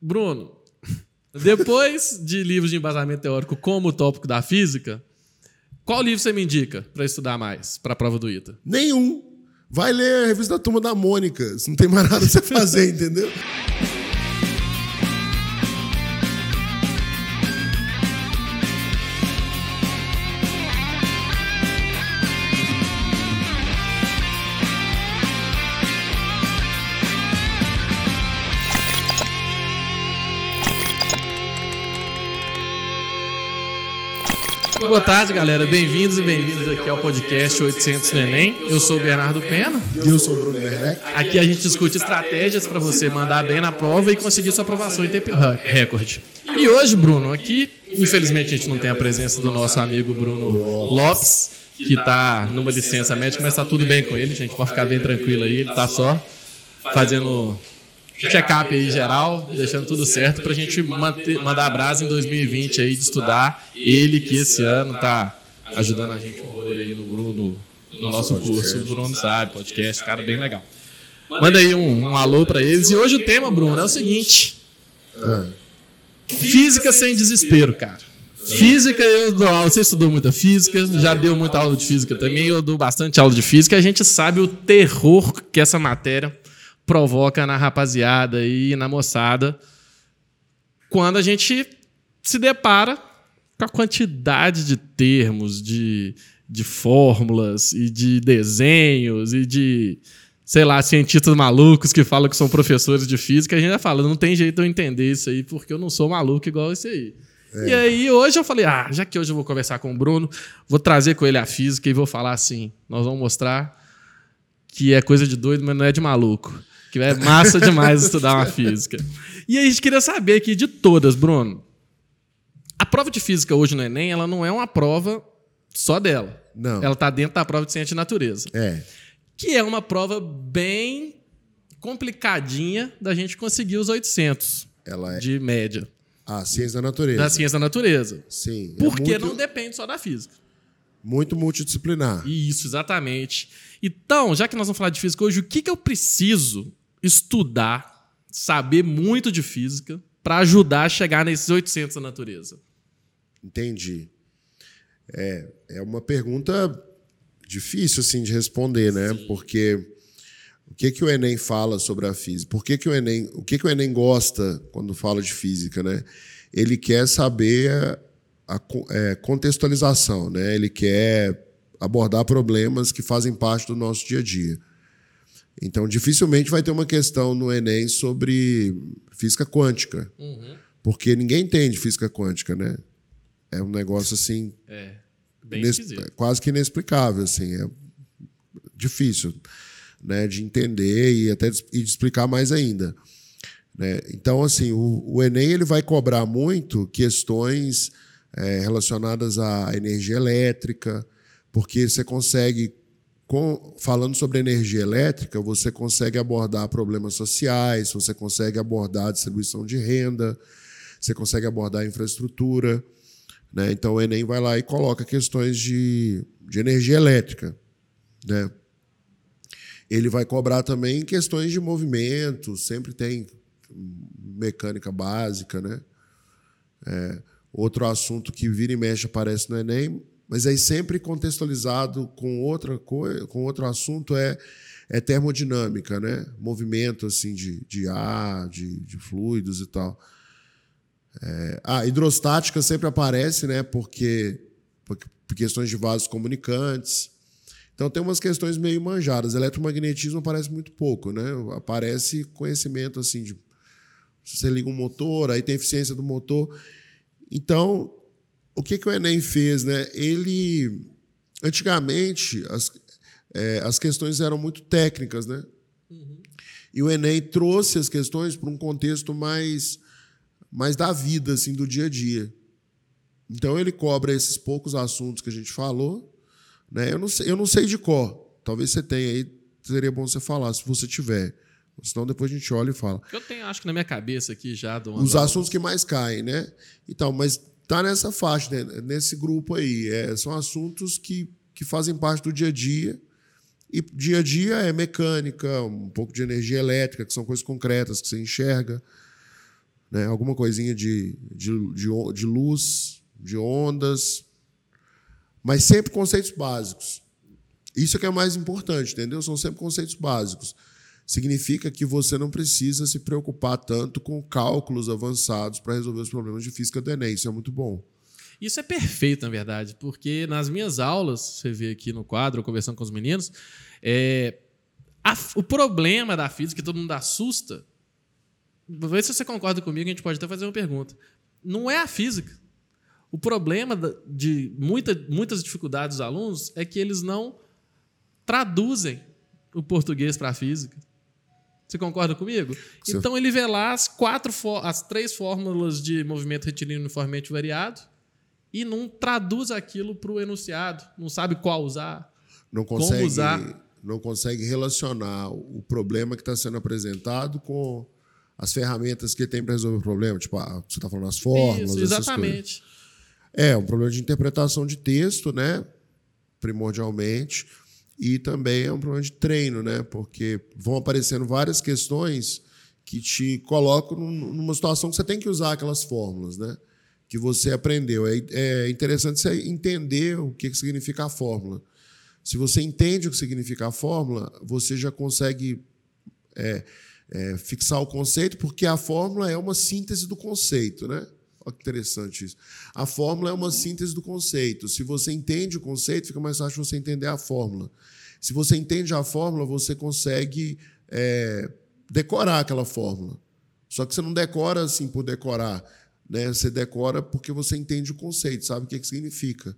Bruno, depois de livros de embasamento teórico como o tópico da física, qual livro você me indica para estudar mais para a prova do ITA? Nenhum. Vai ler a revista da Turma da Mônica. Não tem mais nada pra você fazer, entendeu? Boa tarde, galera. Bem-vindos e bem-vindas aqui ao podcast 800 no Enem. Eu sou o Bernardo Pena. E eu sou o Bruno Werneck. Aqui a gente discute estratégias para você mandar bem na prova e conseguir sua aprovação em tempo recorde. E hoje, Bruno, aqui, infelizmente a gente não tem a presença do nosso amigo Bruno Lopes, que está numa licença médica, mas está tudo bem com ele, gente. Pode ficar bem tranquilo aí. Ele está só fazendo check-up aí geral, deixando tudo certo para a gente manter, mandar a brasa em 2020 aí de estudar. Ele que esse ano tá ajudando a gente aí no, Bruno, no nosso curso. O Bruno sabe, podcast, cara bem legal. Manda aí um, um alô para eles. E hoje o tema, Bruno, é o seguinte: Física sem desespero, cara. Física, eu dou aula. Você estudou muita física, já deu muita aula de física também. Eu dou bastante aula de física. A gente sabe o terror que essa matéria provoca na rapaziada e na moçada quando a gente se depara com a quantidade de termos, de, de fórmulas e de desenhos e de, sei lá, cientistas malucos que falam que são professores de física. A gente já fala, não tem jeito de eu entender isso aí porque eu não sou maluco igual esse aí. É. E aí hoje eu falei, ah, já que hoje eu vou conversar com o Bruno, vou trazer com ele a física e vou falar assim, nós vamos mostrar que é coisa de doido, mas não é de maluco. Que é massa demais estudar uma física. E a gente queria saber aqui de todas, Bruno. A prova de física hoje no Enem, ela não é uma prova só dela. Não. Ela está dentro da prova de ciência de natureza. É. Que é uma prova bem complicadinha da gente conseguir os 800 ela é... de média. A ciência da natureza. Da ciência da natureza. Sim. Porque é muito... não depende só da física. Muito multidisciplinar. Isso, exatamente. Então, já que nós vamos falar de física hoje, o que, que eu preciso estudar, saber muito de física para ajudar a chegar nesses 800 da natureza? Entendi. É, é uma pergunta difícil assim de responder, né? Sim. Porque o que que o Enem fala sobre a física? Por que, que o Enem, o que que o Enem gosta quando fala de física, né? Ele quer saber a, a é, contextualização, né? Ele quer abordar problemas que fazem parte do nosso dia a dia. Então, dificilmente vai ter uma questão no Enem sobre física quântica. Uhum. Porque ninguém entende física quântica, né? É um negócio assim. É. Bem quase que inexplicável, assim. É difícil né, de entender e até de, e de explicar mais ainda. Né? Então, assim, o, o, Enem ele vai cobrar muito questões é, relacionadas à energia elétrica, porque você consegue com, falando sobre energia elétrica, você consegue abordar problemas sociais, você consegue abordar distribuição de renda, você consegue abordar a infraestrutura. Né? Então o Enem vai lá e coloca questões de, de energia elétrica. Né? Ele vai cobrar também questões de movimento, sempre tem mecânica básica. Né? É, outro assunto que vira e mexe aparece no Enem mas aí sempre contextualizado com outra coisa, com outro assunto é é termodinâmica, né? Movimento assim de, de ar, de, de fluidos e tal. É, hidrostática sempre aparece, né? Porque, porque por questões de vasos comunicantes. Então tem umas questões meio manjadas. Eletromagnetismo aparece muito pouco, né? Aparece conhecimento assim de você liga um motor, aí tem eficiência do motor. Então o que, que o Enem fez? Né? Ele, antigamente, as, é, as questões eram muito técnicas, né? Uhum. E o Enem trouxe as questões para um contexto mais, mais da vida, assim, do dia a dia. Então ele cobra esses poucos assuntos que a gente falou. Né? Eu, não sei, eu não sei de cor. Talvez você tenha aí, seria bom você falar, se você tiver. Senão depois a gente olha e fala. Eu tenho, acho que na minha cabeça aqui já. Os assuntos que mais caem, né? Então, mas está nessa faixa, né? nesse grupo aí. É, são assuntos que, que fazem parte do dia a dia. E dia a dia é mecânica, um pouco de energia elétrica, que são coisas concretas que você enxerga. né? alguma coisinha de, de, de, de luz, de ondas, mas sempre conceitos básicos. Isso é que é mais importante, entendeu? São sempre conceitos básicos. Significa que você não precisa se preocupar tanto com cálculos avançados para resolver os problemas de física do Enem. Isso é muito bom. Isso é perfeito, na verdade, porque nas minhas aulas, você vê aqui no quadro, conversando com os meninos, é, a, o problema da física que todo mundo assusta. Ver se você concorda comigo, a gente pode até fazer uma pergunta. Não é a física. O problema de muita, muitas dificuldades dos alunos é que eles não traduzem o português para a física. Você concorda comigo? Você... Então ele vê lá as quatro, as três fórmulas de movimento retilíneo uniformemente variado e não traduz aquilo para o enunciado, não sabe qual usar, não consegue, como usar. Não consegue relacionar o problema que está sendo apresentado com as ferramentas que tem para resolver o problema. Tipo, ah, você está falando as fórmulas. Isso, exatamente. É, um problema de interpretação de texto, né? Primordialmente. E também é um problema de treino, né? Porque vão aparecendo várias questões que te colocam numa situação que você tem que usar aquelas fórmulas, né? Que você aprendeu. É, é interessante você entender o que significa a fórmula. Se você entende o que significa a fórmula, você já consegue é, é, fixar o conceito, porque a fórmula é uma síntese do conceito, né? Olha que interessante isso. A fórmula é uma síntese do conceito. Se você entende o conceito, fica mais fácil você entender a fórmula. Se você entende a fórmula, você consegue é, decorar aquela fórmula. Só que você não decora assim por decorar. Né? Você decora porque você entende o conceito, sabe o que, que significa.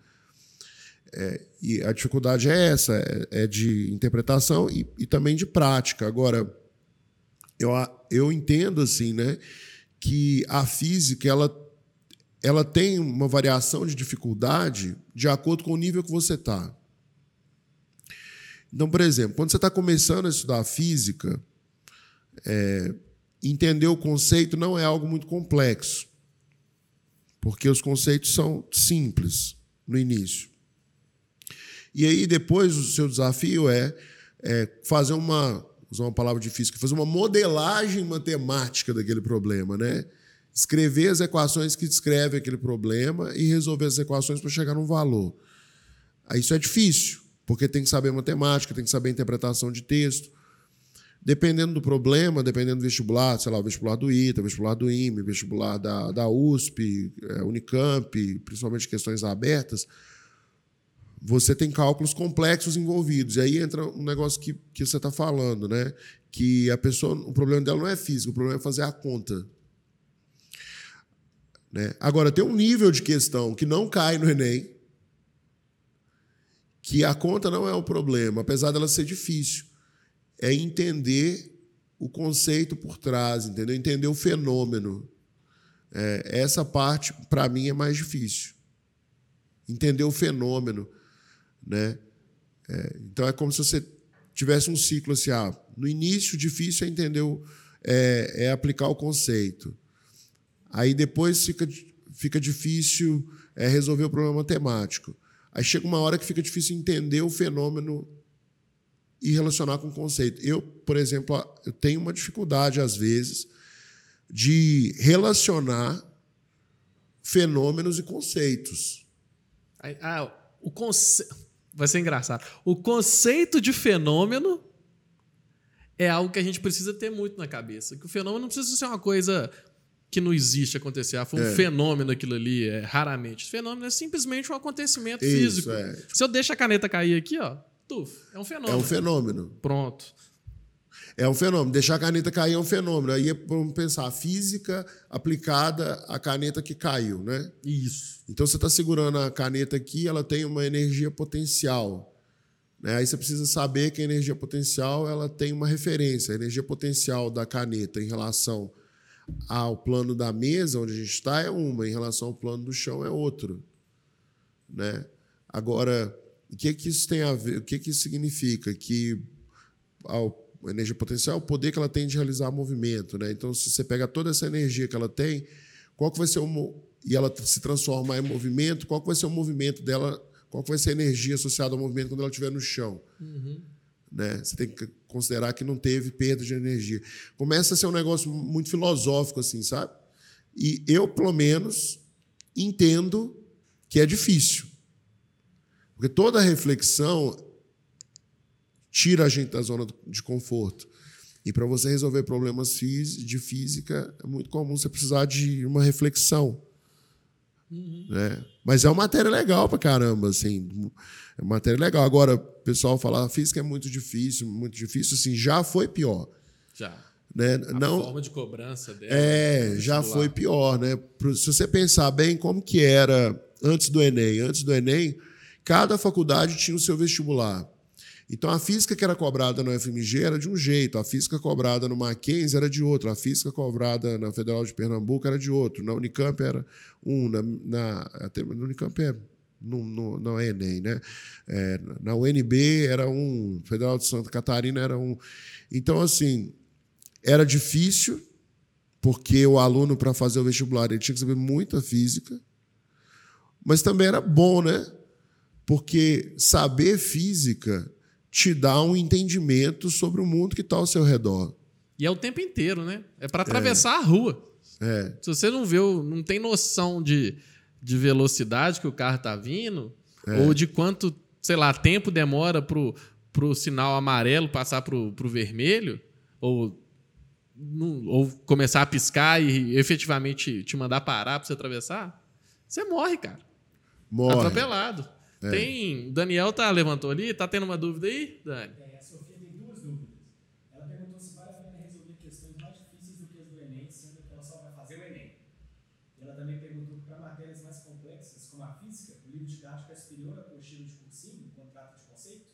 É, e a dificuldade é essa, é, é de interpretação e, e, também de prática. Agora, eu, eu entendo assim, né, que a física ela ela tem uma variação de dificuldade de acordo com o nível que você está. Então, por exemplo, quando você está começando a estudar física, é, entender o conceito não é algo muito complexo, porque os conceitos são simples no início. E aí, depois, o seu desafio é, é fazer uma, usar uma palavra de física, fazer uma modelagem matemática daquele problema, né? Escrever as equações que descrevem aquele problema e resolver as equações para chegar num valor. Aí isso é difícil, porque tem que saber matemática, tem que saber interpretação de texto. Dependendo do problema, dependendo do vestibular, sei lá, o vestibular do ITA, o vestibular do IME, vestibular da, da USP, é, Unicamp, principalmente questões abertas, você tem cálculos complexos envolvidos. E aí entra um negócio que, que você está falando, né? Que a pessoa, o problema dela não é físico, o problema é fazer a conta. Né? Agora, tem um nível de questão que não cai no Enem, que a conta não é o problema, apesar dela ser difícil. É entender o conceito por trás, entendeu? Entender o fenômeno. É, essa parte, para mim, é mais difícil. Entender o fenômeno. Né? É, então, é como se você tivesse um ciclo assim: ah, no início, difícil é entender, o, é, é aplicar o conceito. Aí depois fica, fica difícil é, resolver o problema matemático. Aí chega uma hora que fica difícil entender o fenômeno e relacionar com o conceito. Eu, por exemplo, eu tenho uma dificuldade, às vezes, de relacionar fenômenos e conceitos. Ah, o conce... Vai ser engraçado. O conceito de fenômeno é algo que a gente precisa ter muito na cabeça. Que o fenômeno não precisa ser uma coisa que não existe acontecer. Ah, foi um é. fenômeno aquilo ali, é, raramente. Fenômeno é simplesmente um acontecimento Isso, físico. É. Se eu deixo a caneta cair aqui, ó, tuf, é um fenômeno. É um fenômeno. Pronto. É um fenômeno. Deixar a caneta cair é um fenômeno. Aí vamos pensar, a física aplicada à caneta que caiu, né? Isso. Então você está segurando a caneta aqui, ela tem uma energia potencial. Né? Aí você precisa saber que a energia potencial ela tem uma referência. A energia potencial da caneta em relação ao plano da mesa onde a gente está é uma, em relação ao plano do chão é outro. Né? Agora, o que, que isso tem a ver? O que, que isso significa? Que a energia potencial é o poder que ela tem de realizar movimento. Né? Então, se você pega toda essa energia que ela tem, qual que vai ser o e ela se transformar em movimento, qual que vai ser o movimento dela, qual que vai ser a energia associada ao movimento quando ela estiver no chão? Uhum. Né? Você tem que considerar que não teve perda de energia. Começa a ser um negócio muito filosófico, assim, sabe? E eu, pelo menos, entendo que é difícil. Porque toda reflexão tira a gente da zona de conforto. E para você resolver problemas de física, é muito comum você precisar de uma reflexão. Uhum. Né? Mas é uma matéria legal para caramba, assim. É uma matéria legal. Agora, o pessoal fala, a ah, física é muito difícil, muito difícil, assim, já foi pior. Já. Né? A Não, forma de cobrança dela. É, já foi pior, né? Se você pensar bem como que era antes do Enem, antes do Enem, cada faculdade tinha o seu vestibular. Então a física que era cobrada na UFMG era de um jeito, a física cobrada no Mackenzie era de outro, a física cobrada na Federal de Pernambuco era de outro, na Unicamp era um, na, na até no Unicamp é no, no, não é Enem, né? É, na UNB era um, Federal de Santa Catarina era um. Então, assim, era difícil, porque o aluno, para fazer o vestibular, ele tinha que saber muita física, mas também era bom, né? Porque saber física te dá um entendimento sobre o mundo que está ao seu redor. E é o tempo inteiro, né? É para atravessar é. a rua. É. Se você não vê, não tem noção de, de velocidade que o carro está vindo, é. ou de quanto, sei lá, tempo demora para o sinal amarelo passar para o vermelho, ou, ou começar a piscar e efetivamente te mandar parar para você atravessar, você morre, cara. Morre. Atropelado. É. Tem. Daniel tá, levantou ali, tá tendo uma dúvida aí, Dani? Tem, a Sofia tem duas dúvidas. Ela perguntou se vale a pena resolver questões mais difíceis do que as do Enem, sendo que ela só vai fazer o Enem. E ela também perguntou que para matérias mais complexas, como a física, o livro didático é superior à apostila de cursinho, contrato de conceito?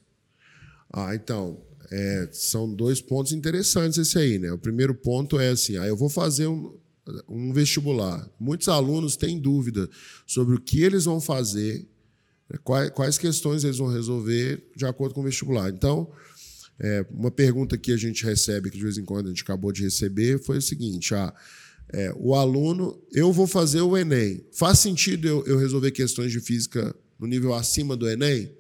Ah, então. É, são dois pontos interessantes esse aí, né? O primeiro ponto é assim, ah, eu vou fazer um, um vestibular. Muitos alunos têm dúvida sobre o que eles vão fazer Quais, quais questões eles vão resolver de acordo com o vestibular. Então, é, uma pergunta que a gente recebe, que de vez em quando a gente acabou de receber, foi o seguinte: ah, é, o aluno, eu vou fazer o Enem. Faz sentido eu, eu resolver questões de física no nível acima do Enem?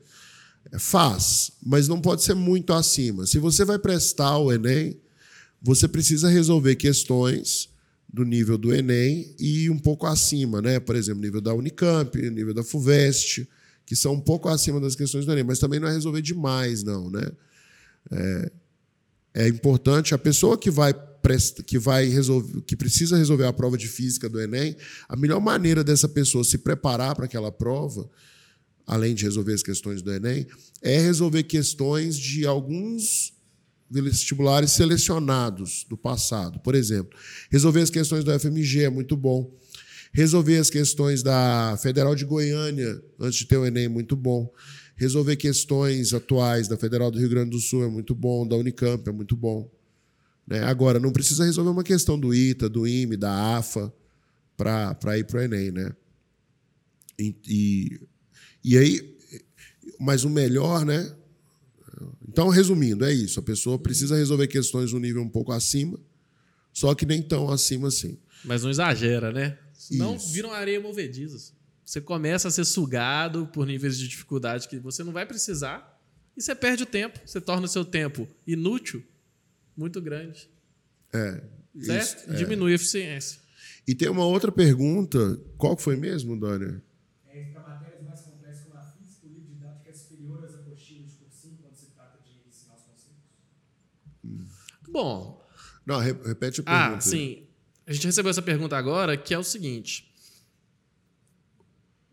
É, faz, mas não pode ser muito acima. Se você vai prestar o Enem, você precisa resolver questões do nível do Enem e um pouco acima, né? Por exemplo, nível da Unicamp, nível da FUVEST que são um pouco acima das questões do Enem, mas também não é resolver demais, não. Né? É, é importante a pessoa que vai que vai resolver, que precisa resolver a prova de física do Enem, a melhor maneira dessa pessoa se preparar para aquela prova, além de resolver as questões do Enem, é resolver questões de alguns vestibulares selecionados do passado. Por exemplo, resolver as questões do FMG é muito bom Resolver as questões da Federal de Goiânia, antes de ter o Enem, muito bom. Resolver questões atuais da Federal do Rio Grande do Sul é muito bom, da Unicamp é muito bom. Né? Agora, não precisa resolver uma questão do ITA, do IME, da AFA, para ir para o Enem. Né? E, e, e aí, mas o melhor, né? Então, resumindo, é isso. A pessoa precisa resolver questões um nível um pouco acima, só que nem tão acima assim. Mas não exagera, né? Senão Isso. viram areia movediza. Você começa a ser sugado por níveis de dificuldade que você não vai precisar e você perde o tempo. Você torna o seu tempo inútil muito grande. É. Certo? Isso, é. Diminui a eficiência. E tem uma outra pergunta. Qual foi mesmo, Dória? É, para matérias mais complexas como a física, o livro didático é superior às apostilas de cursinho quando se trata de ensinar os conceitos? Bom. Não, repete a pergunta. Ah, sim. A gente recebeu essa pergunta agora, que é o seguinte: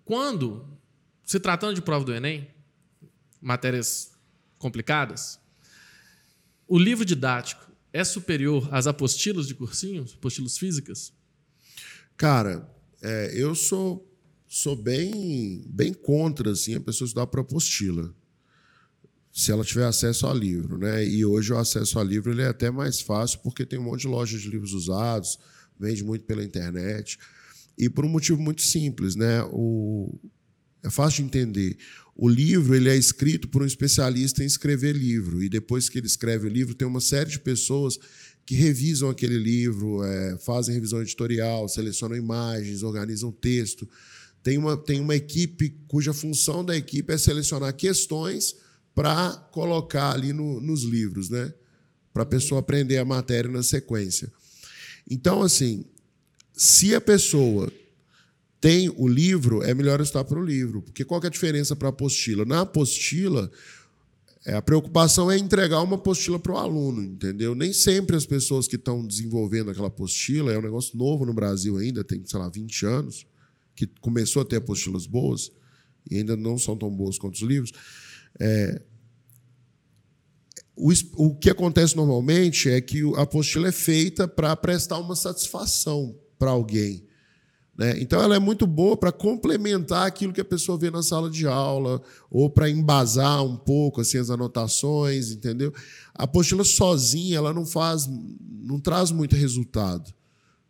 quando se tratando de prova do Enem, matérias complicadas, o livro didático é superior às apostilas de cursinho, apostilas físicas? Cara, é, eu sou sou bem bem contra assim a pessoa estudar por apostila se ela tiver acesso ao livro, né? E hoje o acesso ao livro ele é até mais fácil porque tem um monte de lojas de livros usados, vende muito pela internet. E por um motivo muito simples, né? O, é fácil de entender. O livro ele é escrito por um especialista em escrever livro. E depois que ele escreve o livro, tem uma série de pessoas que revisam aquele livro, é, fazem revisão editorial, selecionam imagens, organizam texto. Tem uma, tem uma equipe cuja função da equipe é selecionar questões para colocar ali no, nos livros, né? para a pessoa aprender a matéria na sequência. Então, assim, se a pessoa tem o livro, é melhor estudar para o livro. Porque qual é a diferença para a apostila? Na apostila, é, a preocupação é entregar uma apostila para o aluno, entendeu? Nem sempre as pessoas que estão desenvolvendo aquela apostila, é um negócio novo no Brasil ainda, tem, sei lá, 20 anos, que começou a ter apostilas boas, e ainda não são tão boas quanto os livros. É, o, o que acontece normalmente é que a apostila é feita para prestar uma satisfação para alguém. Né? Então, ela é muito boa para complementar aquilo que a pessoa vê na sala de aula, ou para embasar um pouco assim, as anotações, entendeu? A apostila sozinha ela não faz, não traz muito resultado.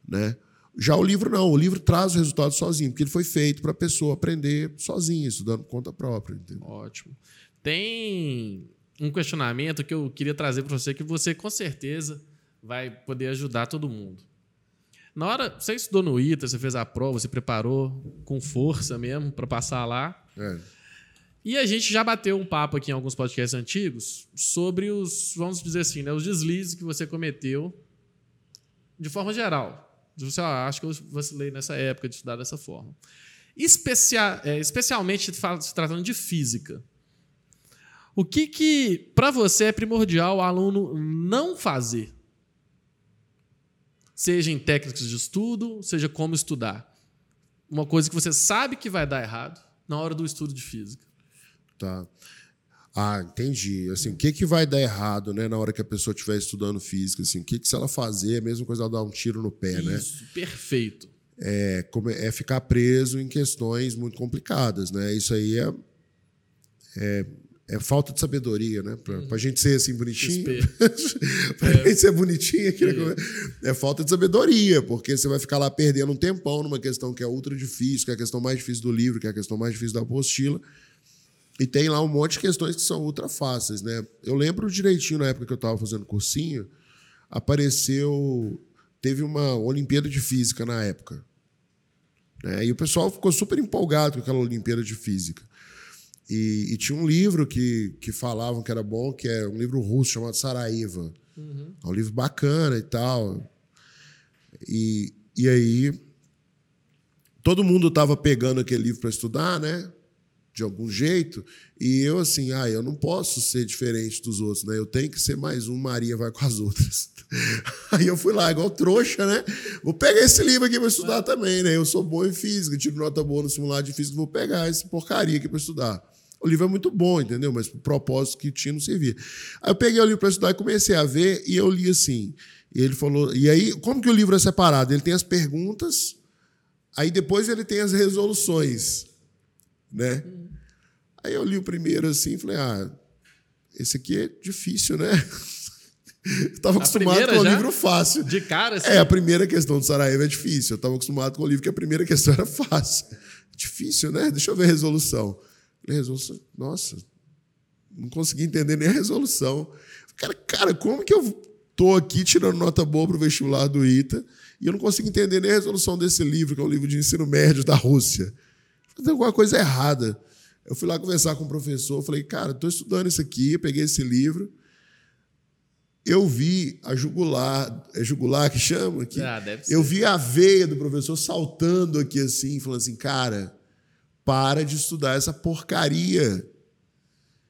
Né? Já o livro não, o livro traz o resultado sozinho, porque ele foi feito para a pessoa aprender sozinha, estudando por conta própria. Entendeu? Ótimo. Tem um questionamento que eu queria trazer para você, que você com certeza vai poder ajudar todo mundo. Na hora, você estudou no ITA, você fez a prova, você preparou com força mesmo para passar lá. É. E a gente já bateu um papo aqui em alguns podcasts antigos sobre os, vamos dizer assim, né, os deslizes que você cometeu de forma geral. Você, ah, acho que eu vacilei nessa época de estudar dessa forma. Especia, é, especialmente se tratando de física. O que, que para você é primordial o aluno não fazer? Seja em técnicas de estudo, seja como estudar. Uma coisa que você sabe que vai dar errado na hora do estudo de física. Tá. Ah, entendi. Assim, o que, que vai dar errado, né, na hora que a pessoa estiver estudando física? Assim, o que, que se ela fazer, é a mesma coisa ela dar um tiro no pé, Isso, né? Isso, perfeito. É, é ficar preso em questões muito complicadas, né? Isso aí é, é é falta de sabedoria, né? Pra, uhum. pra gente ser assim bonitinho. pra é. gente ser bonitinho é. é falta de sabedoria, porque você vai ficar lá perdendo um tempão numa questão que é ultra difícil, que é a questão mais difícil do livro, que é a questão mais difícil da apostila. E tem lá um monte de questões que são ultra fáceis, né? Eu lembro direitinho na época que eu estava fazendo cursinho, apareceu. Teve uma Olimpíada de Física na época. Né? E o pessoal ficou super empolgado com aquela Olimpíada de Física. E, e, tinha um livro que, que falavam que era bom, que é um livro russo chamado Saraiva. Uhum. É um livro bacana e tal. E, e aí, todo mundo estava pegando aquele livro para estudar, né? De algum jeito. E eu, assim, ah, eu não posso ser diferente dos outros, né? Eu tenho que ser mais um, Maria vai com as outras. Aí eu fui lá, igual trouxa, né? Vou pegar esse livro aqui para estudar é. também, né? Eu sou bom em física, tiro nota boa no simulado de física, vou pegar essa porcaria aqui para estudar. O livro é muito bom, entendeu? Mas o propósito que tinha não servia. Aí eu peguei o livro para estudar e comecei a ver e eu li assim. E ele falou. E aí, como que o livro é separado? Ele tem as perguntas, aí depois ele tem as resoluções, né? Hum. Aí eu li o primeiro assim e falei: ah, esse aqui é difícil, né? Estava acostumado com o livro fácil. De cara, assim. É, a primeira questão do Saraiva é difícil. Eu estava acostumado com o livro que a primeira questão era fácil. Difícil, né? Deixa eu ver a resolução. Resolução, nossa, não consegui entender nem a resolução. Cara, cara, como que eu tô aqui tirando nota boa para o vestibular do ITA e eu não consigo entender nem a resolução desse livro, que é um livro de ensino médio da Rússia? Tem alguma coisa errada. Eu fui lá conversar com o professor, falei, cara, estou estudando isso aqui, peguei esse livro. Eu vi a jugular, é jugular que chama aqui? Ah. Eu vi a veia do professor saltando aqui assim, falando assim, cara, para de estudar essa porcaria.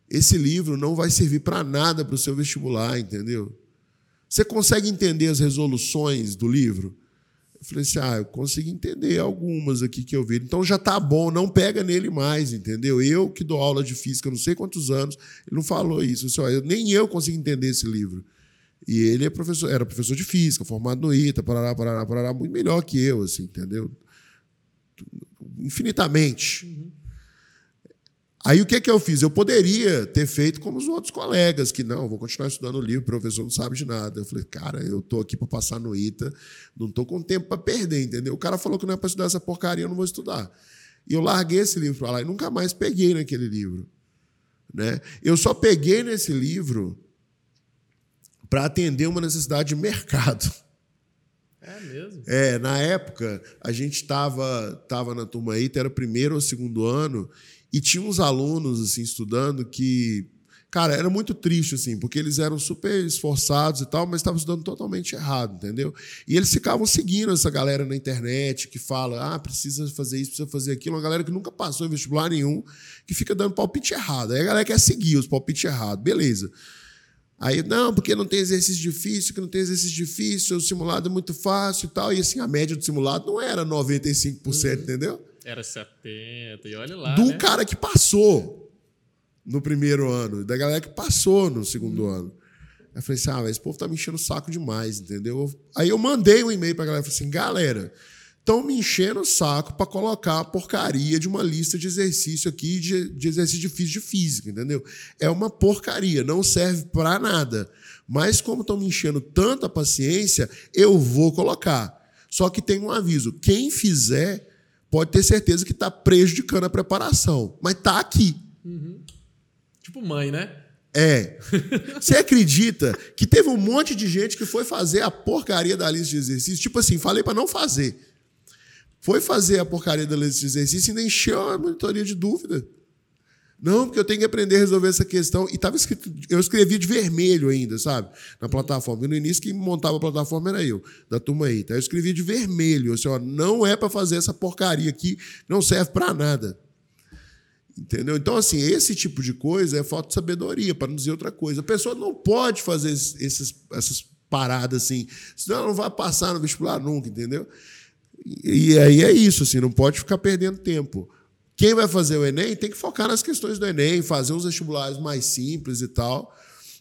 Esse livro não vai servir para nada para o seu vestibular, entendeu? Você consegue entender as resoluções do livro? Eu falei assim: ah, eu consigo entender algumas aqui que eu vi. Então já tá bom, não pega nele mais, entendeu? Eu que dou aula de física não sei quantos anos, ele não falou isso. Assim, nem eu consigo entender esse livro. E ele é professor, era professor de física, formado no ITA, parará, parará, parará, muito melhor que eu, assim, entendeu? Infinitamente. Uhum. Aí o que, que eu fiz? Eu poderia ter feito como os outros colegas, que não, vou continuar estudando o livro, o professor não sabe de nada. Eu falei, cara, eu tô aqui para passar no ITA, não tô com tempo para perder, entendeu? O cara falou que não é para estudar essa porcaria, eu não vou estudar. E eu larguei esse livro para lá e nunca mais peguei naquele livro. Né? Eu só peguei nesse livro para atender uma necessidade de mercado. É mesmo? É, na época, a gente estava tava na turma aí, era primeiro ou segundo ano, e tinha uns alunos assim estudando que Cara, era muito triste, assim, porque eles eram super esforçados e tal, mas estavam estudando totalmente errado, entendeu? E eles ficavam seguindo essa galera na internet que fala, ah, precisa fazer isso, precisa fazer aquilo. Uma galera que nunca passou em vestibular nenhum, que fica dando palpite errado. Aí a galera quer seguir os palpites errados. Beleza. Aí, não, porque não tem exercício difícil, que não tem exercício difícil, o simulado é muito fácil e tal. E assim, a média do simulado não era 95%, uhum. entendeu? Era 70%, e olha lá. Do né? cara que passou no primeiro ano, da galera que passou no segundo uhum. ano. Eu falei assim: ah, esse povo tá me enchendo o saco demais, entendeu? Aí eu mandei um e-mail pra galera e falei assim: galera, estão me enchendo o saco para colocar a porcaria de uma lista de exercício aqui, de, de exercício difícil de física, entendeu? É uma porcaria, não serve para nada. Mas como estão me enchendo tanta paciência, eu vou colocar. Só que tem um aviso: quem fizer pode ter certeza que está prejudicando a preparação, mas está aqui. Uhum. Tipo mãe, né? É. Você acredita que teve um monte de gente que foi fazer a porcaria da lista de exercícios? Tipo assim, falei para não fazer. Foi fazer a porcaria da lista de exercícios e ainda encheu a monitoria de dúvida. Não, porque eu tenho que aprender a resolver essa questão. E estava escrito, eu escrevi de vermelho ainda, sabe? Na plataforma. E no início, quem montava a plataforma era eu, da turma aí. Então eu escrevi de vermelho. Assim, ó, não é para fazer essa porcaria aqui, não serve para nada. Entendeu? Então, assim, esse tipo de coisa é falta de sabedoria, para não dizer outra coisa. A pessoa não pode fazer esses, essas paradas assim, senão ela não vai passar no vestibular nunca, entendeu? E, aí é isso, assim, não pode ficar perdendo tempo. Quem vai fazer o Enem tem que focar nas questões do Enem, fazer uns vestibulares mais simples e tal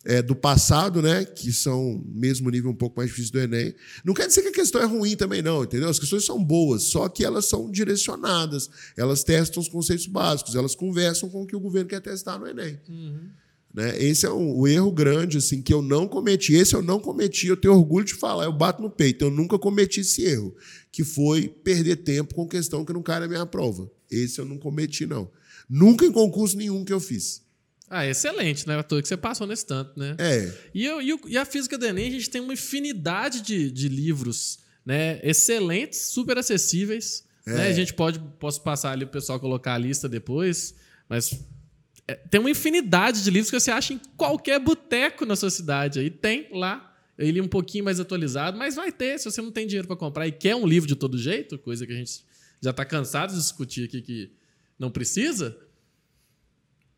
é, do passado, né, que são mesmo nível um pouco mais difícil do Enem. Não quer dizer que a questão é ruim também, não, entendeu? As questões são boas, só que elas são direcionadas, elas testam os conceitos básicos, elas conversam com o que o governo quer testar no Enem. Uhum. Né? Esse é um, o erro grande assim que eu não cometi. Esse eu não cometi, eu tenho orgulho de falar, eu bato no peito. Eu nunca cometi esse erro, que foi perder tempo com questão que não cai na minha prova. Esse eu não cometi, não. Nunca em concurso nenhum que eu fiz. Ah, excelente, né? À toa que você passou nesse tanto, né? É. E, eu, e, e, a física do Enem, a gente tem uma infinidade de, de livros, né? Excelentes, super acessíveis. É. Né? A gente pode posso passar ali o pessoal colocar a lista depois, mas tem uma infinidade de livros que você acha em qualquer boteco na sua cidade. Aí tem lá. Ele um pouquinho mais atualizado, mas vai ter. Se você não tem dinheiro para comprar e quer um livro de todo jeito, coisa que a gente já está cansado de discutir aqui que não precisa,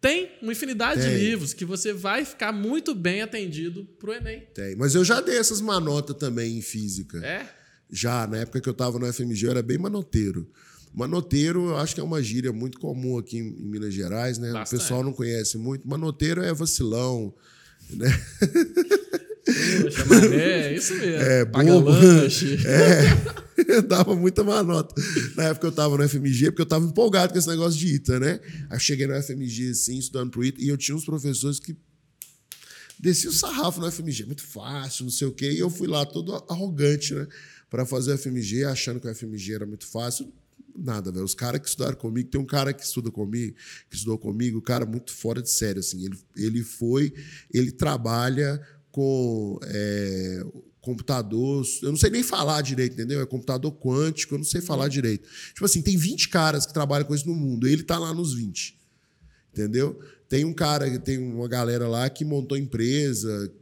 tem uma infinidade Tem. de livros que você vai ficar muito bem atendido pro Enem. Tem, mas eu já dei essas manotas também em física. É? Já, na época que eu estava no FMG, eu era bem manoteiro. Manoteiro, eu acho que é uma gíria muito comum aqui em, Minas Gerais, né? Bastante. O pessoal não conhece muito. Manoteiro é vacilão, né? Poxa, mané, é isso mesmo. É, Paga bobo. lanche. É. eu dava muita manota. Na época eu tava no FMG, porque eu tava empolgado com esse negócio de ITA, né? Aí eu cheguei no FMG, assim, estudando pro ITA, e eu tinha uns professores que desciam o sarrafo no FMG, muito fácil, não sei o quê, e eu fui lá todo arrogante, né? Para fazer o FMG, achando que o FMG era muito fácil. Nada, velho. Os caras que estudaram comigo, tem um cara que estuda comigo, que estudou comigo, um cara muito fora de sério, assim. Ele, ele foi, ele trabalha com é, computador. Eu não sei nem falar direito, entendeu? É computador quântico, eu não sei falar uhum. direito. Tipo assim, tem 20 caras que trabalham com isso no mundo, ele tá lá nos 20. Entendeu? Tem um cara, tem uma galera lá que montou empresa,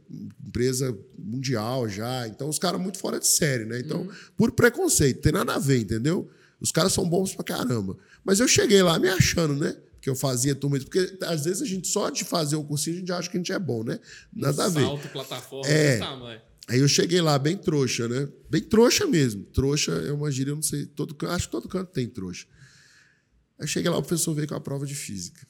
empresa mundial já. Então, os caras muito fora de série, né? Então, uhum. por preconceito, tem nada a ver, entendeu? Os caras são bons pra caramba. Mas eu cheguei lá me achando, né? que eu fazia turma. Porque às vezes a gente só de fazer o cursinho a gente acha que a gente é bom, né? Nada um a ver. Salto, plataforma, é, tamanho. Aí eu cheguei lá bem trouxa, né? Bem trouxa mesmo. Trouxa é uma gíria, eu não sei, todo, acho que todo canto tem trouxa. Aí cheguei lá, o professor veio com a prova de física.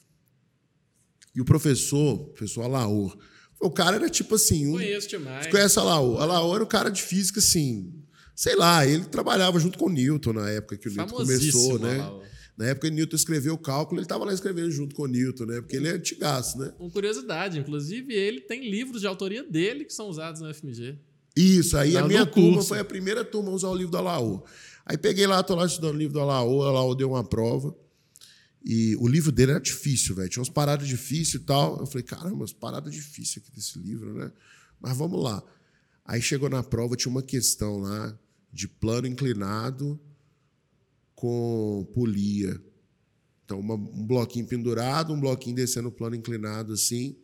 E o professor, o professor Alaor, o cara era tipo assim. Um, Conheço demais. Conhece Alaor? Alaor era o cara de física, assim. Sei lá, ele trabalhava junto com o Newton na época que o Newton começou, né? Alaor. Na época que o Newton escreveu o cálculo, ele estava lá escrevendo junto com o Newton, né? Porque ele é antigaço, né? Com curiosidade, inclusive, ele tem livros de autoria dele que são usados no FMG. Isso, aí a minha turma curso. foi a primeira turma a usar o livro do Alaô. Aí peguei lá, tô lá estudando o livro do Alaô, o Alaô deu uma prova. E o livro dele era difícil, velho. Tinha umas paradas difíceis e tal. Eu falei, caramba, umas paradas difíceis aqui desse livro, né? Mas vamos lá. Aí chegou na prova, tinha uma questão lá de plano inclinado com polia. Então, uma, um bloquinho pendurado, um bloquinho descendo o plano inclinado assim.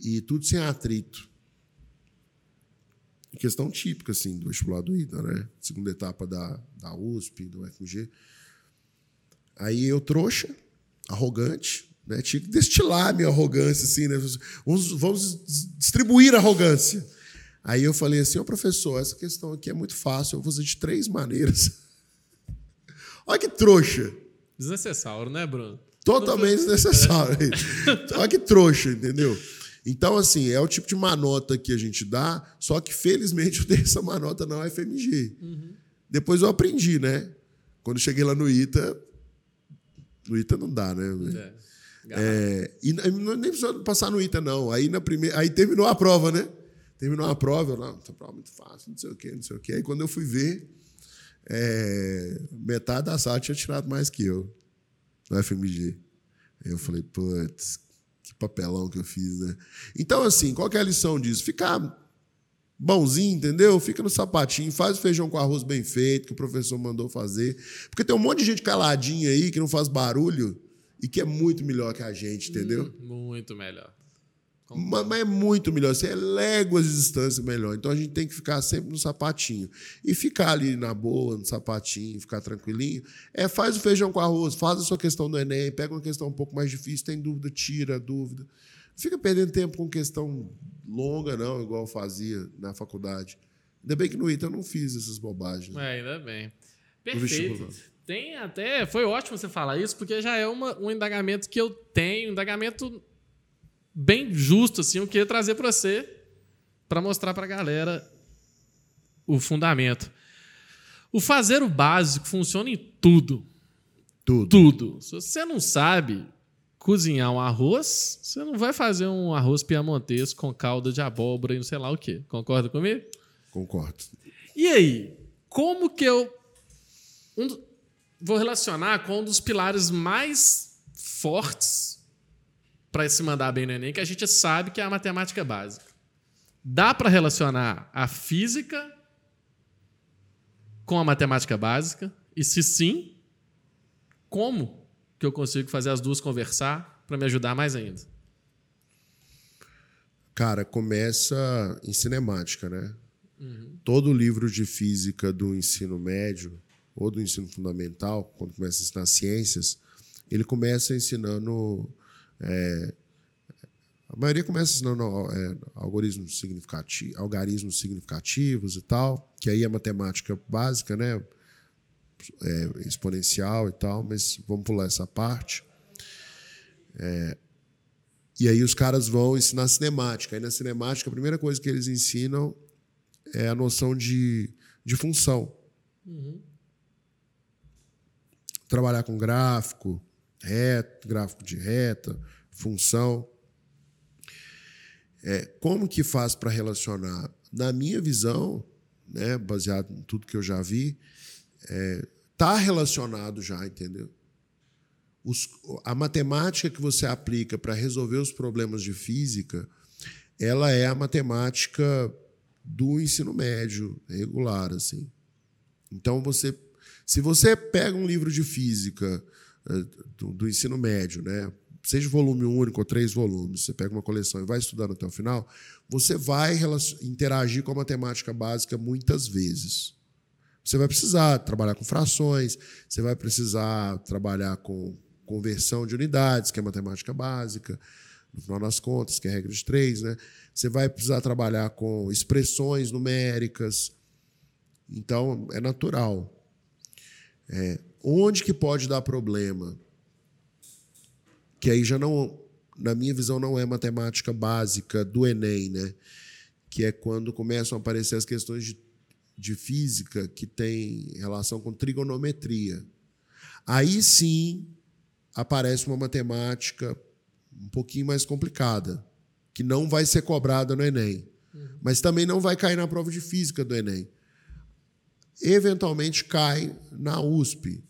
e tudo sem atrito. Questão típica, assim, do vestibular do IDA, né? Segunda etapa da, da USP, do FMG. Aí eu, trouxa, arrogante, né? Tinha que destilar a minha arrogância, assim, né? Vamos, vamos distribuir a arrogância. Aí eu falei assim, ô professor, essa questão aqui é muito fácil, eu vou fazer de três maneiras. Olha que trouxa. Desnecessário, né, Bruno? Totalmente desnecessário. Olha que trouxa, entendeu? Então, assim, é o tipo de manota que a gente dá, só que felizmente eu tenho essa manota na UFMG. Uhum. Depois eu aprendi, né? Quando cheguei lá no ITA, no ITA não dá, né? É. É, e nem precisou passar no ITA, não. Aí, na primeira, aí terminou a prova, né? Terminou a prova, eu, não, essa prova é muito fácil, não sei o quê, não sei o quê. Aí quando eu fui ver, é, metade da sala tinha tirado mais que eu no FMG. Aí eu falei, putz, que papelão que eu fiz, né? Então, assim, qual é a lição disso? Ficar bonzinho, entendeu? Fica no sapatinho, faz o feijão com arroz bem feito, que o professor mandou fazer. Porque tem um monte de gente caladinha aí que não faz barulho e que é muito melhor que a gente, entendeu? Hum, muito melhor. Mas, mas, é muito melhor, você é léguas de distância melhor. Então a gente tem que ficar sempre no sapatinho. E ficar ali na boa, no sapatinho, ficar tranquilinho. É, faz o feijão com arroz, faz a sua questão do Enem, pega uma questão um pouco mais difícil, tem dúvida, tira a dúvida. Não fica perdendo tempo com questão longa, não, igual eu fazia na faculdade. Ainda bem que no ITA eu não fiz essas bobagens. É, ainda bem. Perfeito. Tem até. Foi ótimo você falar isso, porque já é uma, um indagamento que eu tenho, um indagamento bem justo, assim, eu queria trazer para você, para mostrar para a galera o fundamento. O fazer o básico funciona em tudo. Tudo. Tudo. Se você não sabe cozinhar um arroz, você não vai fazer um arroz piamontesco com calda de abóbora e não sei lá o quê. Concorda comigo? Concordo. E aí, como que eu um, vou relacionar com um dos pilares mais fortes para se mandar bem no Enem, que a gente sabe que é a matemática básica. Dá para relacionar a física com a matemática básica? E se sim, como que eu consigo fazer as duas conversar para me ajudar mais ainda? Cara, começa em cinemática, né? Uhum. Todo livro de física do ensino médio ou do ensino fundamental, quando começa a ensinar ciências, ele começa ensinando é, a maioria começa ensinando é, algoritmos, significati algarismos significativos e tal, que aí é matemática básica, né? É, exponencial e tal, mas vamos pular essa parte. É, e aí os caras vão ensinar cinemática. Aí na cinemática, a primeira coisa que eles ensinam é a noção de, de função. Uhum. Trabalhar com gráfico, reto, gráfico de reta, função. É, como que faz para relacionar? Na minha visão, né, baseado em tudo que eu já vi, está é, tá relacionado já, entendeu? Os, a matemática que você aplica para resolver os problemas de física, ela é a matemática do ensino médio regular, assim. Então você, se você pega um livro de física do, do ensino médio, né, seja volume único ou três volumes, você pega uma coleção e vai estudando até o final, você vai interagir com a matemática básica muitas vezes. Você vai precisar trabalhar com frações, você vai precisar trabalhar com conversão de unidades, que é matemática básica, no final das contas, que é regra de três, né? Você vai precisar trabalhar com expressões numéricas. Então, é natural. É, onde que pode dar problema? que aí já não, na minha visão, não é matemática básica do Enem, né? Que é quando começam a aparecer as questões de, de física que tem relação com trigonometria. Aí sim aparece uma matemática um pouquinho mais complicada, que não vai ser cobrada no Enem, uhum. mas também não vai cair na prova de física do Enem. Eventualmente cai na USP,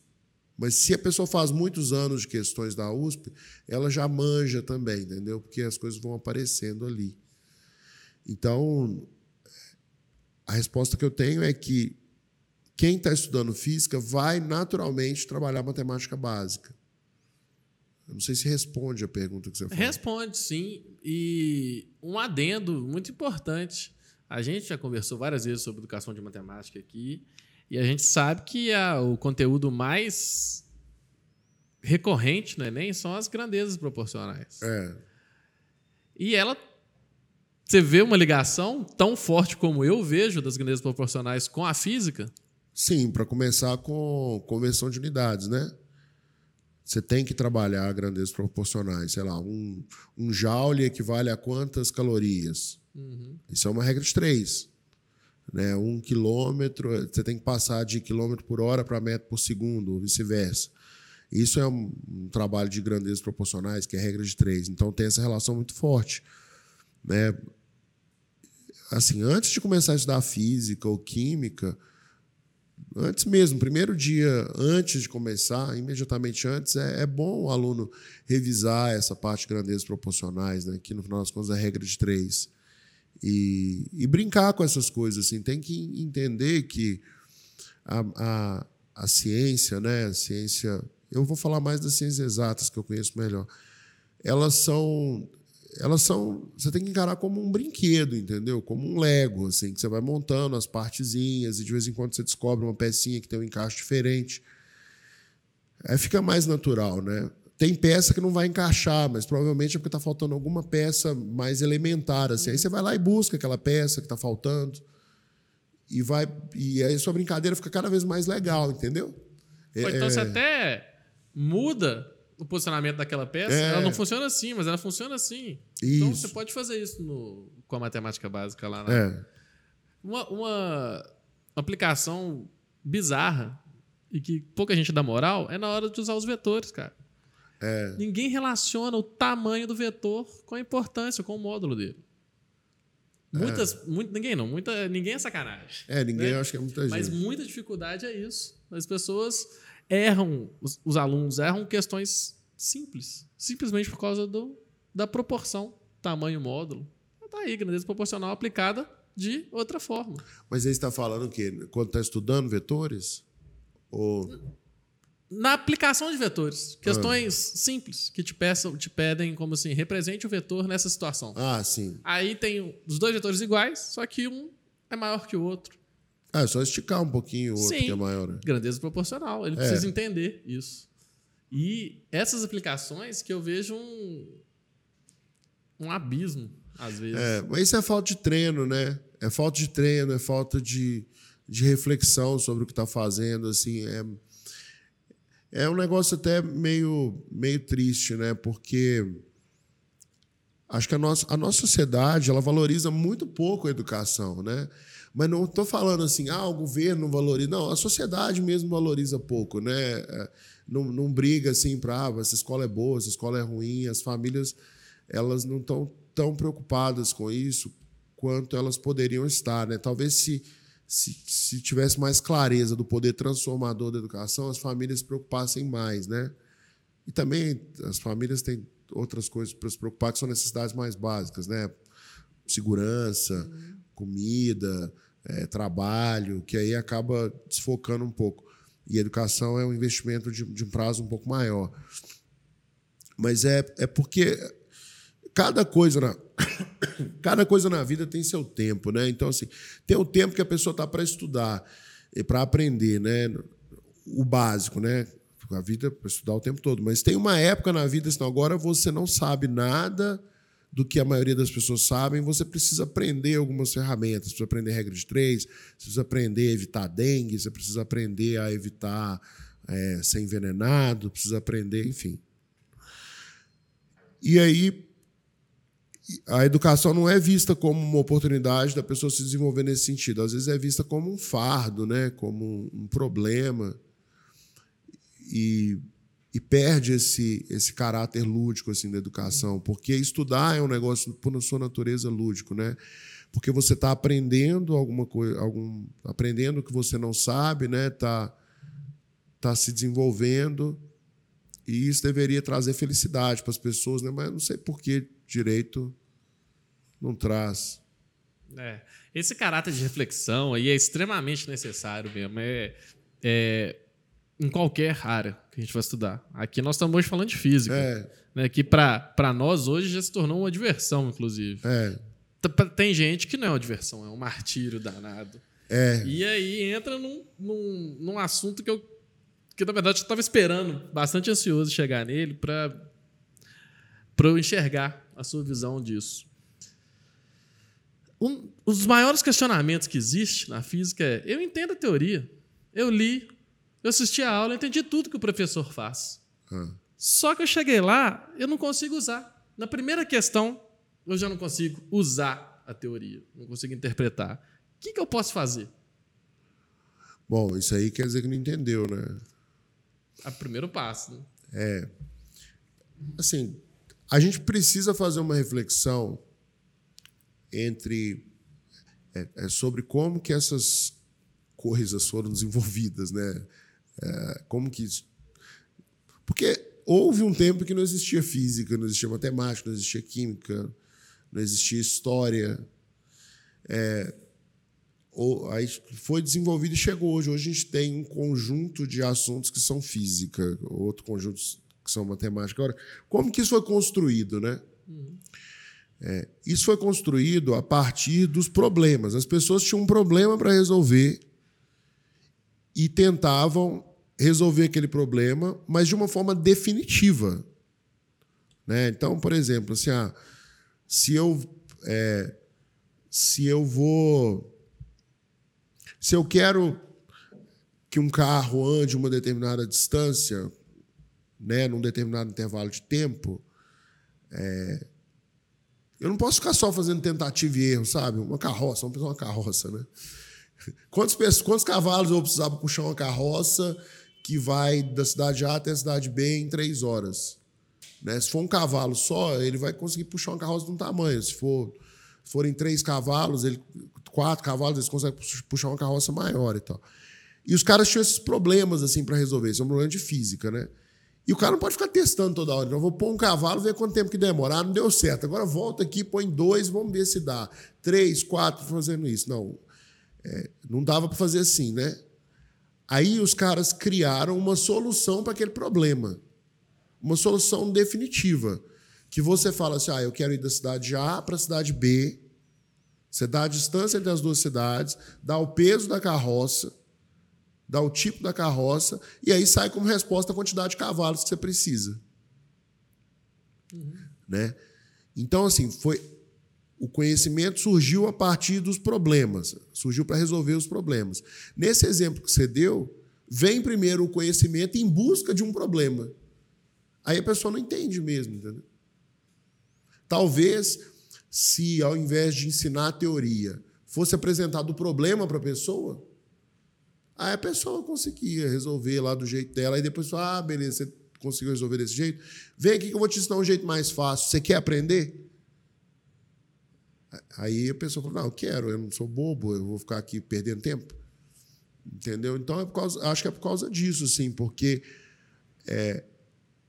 mas se a pessoa faz muitos anos de questões da USP, ela já manja também, entendeu? Porque as coisas vão aparecendo ali. Então, a resposta que eu tenho é que quem está estudando física vai naturalmente trabalhar matemática básica. Eu não sei se responde a pergunta que você falou. Responde, sim. E um adendo muito importante. A gente já conversou várias vezes sobre educação de matemática aqui. E a gente sabe que a, o conteúdo mais recorrente no Enem são as grandezas proporcionais. É. E ela. Você vê uma ligação tão forte como eu vejo das grandezas proporcionais com a física? Sim, para começar com conversão de unidades, né? Você tem que trabalhar grandezas proporcionais. Sei lá, um, um joule equivale a quantas calorias? Isso é uma regra de três. Né? Um quilômetro, você tem que passar de quilômetro por hora para metro por segundo, ou vice-versa. Isso é um, um trabalho de grandezas proporcionais, que é regra de três. Então tem essa relação muito forte. Né? Assim, antes de começar a estudar física ou química, antes mesmo, primeiro dia antes de começar, imediatamente antes, é, é bom o aluno revisar essa parte de grandezas proporcionais, né? que no final das contas é a regra de três. E, e brincar com essas coisas. Assim. Tem que entender que a, a, a ciência, né? a ciência. Eu vou falar mais das ciências exatas, que eu conheço melhor. Elas são. Elas são. Você tem que encarar como um brinquedo, entendeu? Como um Lego, assim, que você vai montando as partezinhas e de vez em quando você descobre uma pecinha que tem um encaixe diferente. Aí fica mais natural, né? Tem peça que não vai encaixar, mas provavelmente é porque está faltando alguma peça mais elementar. Assim. Aí você vai lá e busca aquela peça que está faltando. E vai e aí sua brincadeira fica cada vez mais legal, entendeu? Ou então você até muda o posicionamento daquela peça. É. Ela não funciona assim, mas ela funciona assim. Então Isso. você pode fazer isso no- com a matemática básica lá. Na, É. uma, uma aplicação bizarra e que pouca gente dá moral é na hora de usar os vetores, cara. É. Ninguém relaciona o tamanho do vetor com a importância, com o módulo dele. Muitas, muito, ninguém não, muita, ninguém é sacanagem. É, ninguém né? acha que é muita Mas gente. muita dificuldade é isso. As pessoas erram, os, os alunos erram questões simples, simplesmente por causa do, da proporção, tamanho módulo. Tá aí, grandeza proporcional aplicada de outra forma. Mas aí está falando o quê? Quando está estudando vetores? Ou... Na aplicação de vetores, questões simples que te, peçam, te pedem como assim, represente o vetor nessa situação. Ah, sim. Aí tem os dois vetores iguais, só que um é maior que o outro. Ah, é só esticar um pouquinho o outro Sim. que é maior. né? Grandeza proporcional. Ele É. precisa entender isso. E essas aplicações que eu vejo um, um abismo, às vezes. É, mas isso é falta de treino, né? É falta de treino, é falta de, de reflexão sobre o que está fazendo, assim, é, é um negócio até meio, meio triste, né? Porque acho que a nossa, a nossa sociedade ela valoriza muito pouco a educação, né? Mas não estou falando assim, ah, o governo não valoriza. Não, a sociedade mesmo valoriza pouco, né? É, Não, não briga assim para ah, essa escola é boa, essa escola é ruim. As famílias elas não estão tão preocupadas com isso quanto elas poderiam estar, né? Talvez se, se, se tivesse mais clareza do poder transformador da educação, as famílias se preocupassem mais, né? E também as famílias têm outras coisas para se preocupar que são necessidades mais básicas, né? Segurança, comida, eh, trabalho, que aí acaba desfocando um pouco. E a educação é um investimento de, de um prazo um pouco maior. Mas é, é porque cada coisa na cada coisa na vida tem seu tempo, né? Então assim, tem o tempo que a pessoa está para estudar e para aprender, né? O básico, né? A vida é para estudar o tempo todo, mas tem uma época na vida, senão agora você não sabe nada do que a maioria das pessoas sabem, você precisa aprender algumas ferramentas, precisa aprender regra de três, precisa aprender a evitar dengue, você precisa aprender a evitar é, ser envenenado, precisa aprender, enfim. E aí a educação não é vista como uma oportunidade da pessoa se desenvolver nesse sentido. Às vezes é vista como um fardo, né? como um, problema. E, e perde esse, esse caráter lúdico assim, da educação. Porque estudar é um negócio, por sua natureza, lúdico. Né? Porque você está aprendendo alguma coisa, algum, aprendendo que você não sabe, está né? Tá- tá se desenvolvendo. E isso deveria trazer felicidade para as pessoas, né? mas não sei por que direito não traz. É. Esse caráter de reflexão aí é extremamente necessário mesmo. É, é em qualquer área que a gente vai estudar. Aqui nós estamos hoje falando de física. É, Né, que para nós hoje já se tornou uma diversão, inclusive. é, Tem gente que não é uma diversão, é um martírio danado. é. E aí entra num, num, num assunto que eu, que na verdade eu estava esperando, bastante ansioso chegar nele para eu enxergar a sua visão disso. Um, os maiores questionamentos que existe na física é: eu entendo a teoria, eu li, eu assisti a aula, eu entendi tudo que o professor faz. Ah. Só que eu cheguei lá, eu não consigo usar. Na primeira questão, eu já não consigo usar a teoria, não consigo interpretar. O que, que eu posso fazer? Bom, isso aí quer dizer que não entendeu, né? A primeiro passo. Né? Assim, a gente precisa fazer uma reflexão entre é, é sobre como que essas coisas foram desenvolvidas, né? É, como que porque houve um tempo que não existia física, não existia matemática, não existia química, não existia história. É, ou, aí foi desenvolvido e chegou hoje. Hoje a gente tem um conjunto de assuntos que são física, outro conjunto que são matemática. Agora, como que isso foi construído, né? É, isso foi construído a partir dos problemas. As pessoas tinham um problema para resolver e tentavam resolver aquele problema, mas de uma forma definitiva. Né? Então, por exemplo, assim, ah, se eu é, se eu vou se eu quero que um carro ande uma determinada distância, né, num determinado intervalo de tempo, é, eu não posso ficar só fazendo tentativa e erro, sabe? Uma carroça, vamos pensar uma carroça, né? Quantos, quantos cavalos eu para puxar uma carroça que vai da cidade A até a cidade B em três horas? Né? Se for um cavalo só, ele vai conseguir puxar uma carroça de um tamanho. Se for forem três cavalos, ele, quatro cavalos, eles conseguem pu- puxar uma carroça maior e tal. E os caras tinham esses problemas assim para resolver. Isso é um problema de física, né? E o cara não pode ficar testando toda hora. Então, eu vou pôr um cavalo, ver quanto tempo que demora. Ah, não deu certo. Agora volta aqui, põe dois, vamos ver se dá. Três, quatro, fazendo isso. Não, é, não dava para fazer assim, né? Aí os caras criaram uma solução para aquele problema. Uma solução definitiva. Que você fala assim: ah, eu quero ir da cidade A para a cidade B. Você dá a distância entre as duas cidades, dá o peso da carroça, dá o tipo da carroça, e aí sai como resposta a quantidade de cavalos que você precisa. Né? Então, assim, foi. O conhecimento surgiu a partir dos problemas, surgiu para resolver os problemas. Nesse exemplo que você deu, vem primeiro o conhecimento em busca de um problema. Aí a pessoa não entende mesmo, entendeu? Talvez, se ao invés de ensinar a teoria, fosse apresentado o problema para a pessoa, aí a pessoa conseguia resolver lá do jeito dela, e depois ah, beleza, você conseguiu resolver desse jeito? Vem aqui que eu vou te ensinar um jeito mais fácil. Você quer aprender? Aí a pessoa fala, não, eu quero, eu não sou bobo, eu vou ficar aqui perdendo tempo. Entendeu? Então, é por causa, acho que é por causa disso, sim, porque é,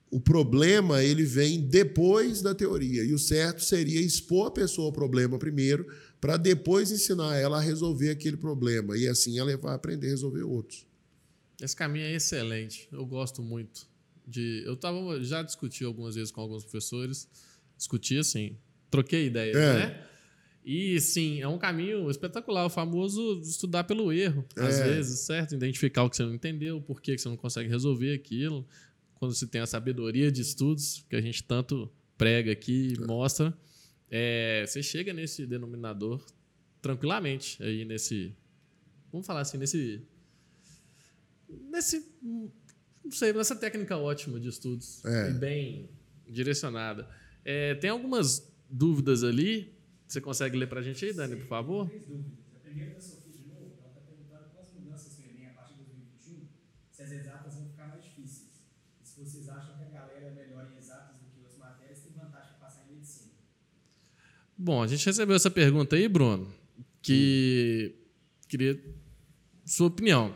o problema ele vem depois da teoria. E o certo seria expor a pessoa ao problema primeiro, para depois ensinar ela a resolver aquele problema. E assim ela vai aprender a resolver outros. Esse caminho é excelente. Eu gosto muito de. Eu tava, já discuti algumas vezes com alguns professores. Discuti assim, troquei ideias, É. né? E sim, é um caminho espetacular, o famoso estudar pelo erro, às É. vezes, certo? Identificar o que você não entendeu, por que que você não consegue resolver aquilo. Quando se tem a sabedoria de estudos, que a gente tanto prega aqui e mostra, é, você chega nesse denominador tranquilamente, aí nesse. Vamos falar assim, nesse nesse não sei nessa técnica ótima de estudos É. e bem direcionada É, tem algumas dúvidas ali você consegue ler para a gente aí Dani por favor Três dúvidas. A primeira da Sofia de novo, ela está perguntando quais mudanças no Enem a partir de 2021, se as exatas vão ficar mais difíceis. E se vocês acham que a galera é melhor em exatas do que outras matérias, tem vantagem para passar em medicina. Bom a gente recebeu essa pergunta aí Bruno que queria sua opinião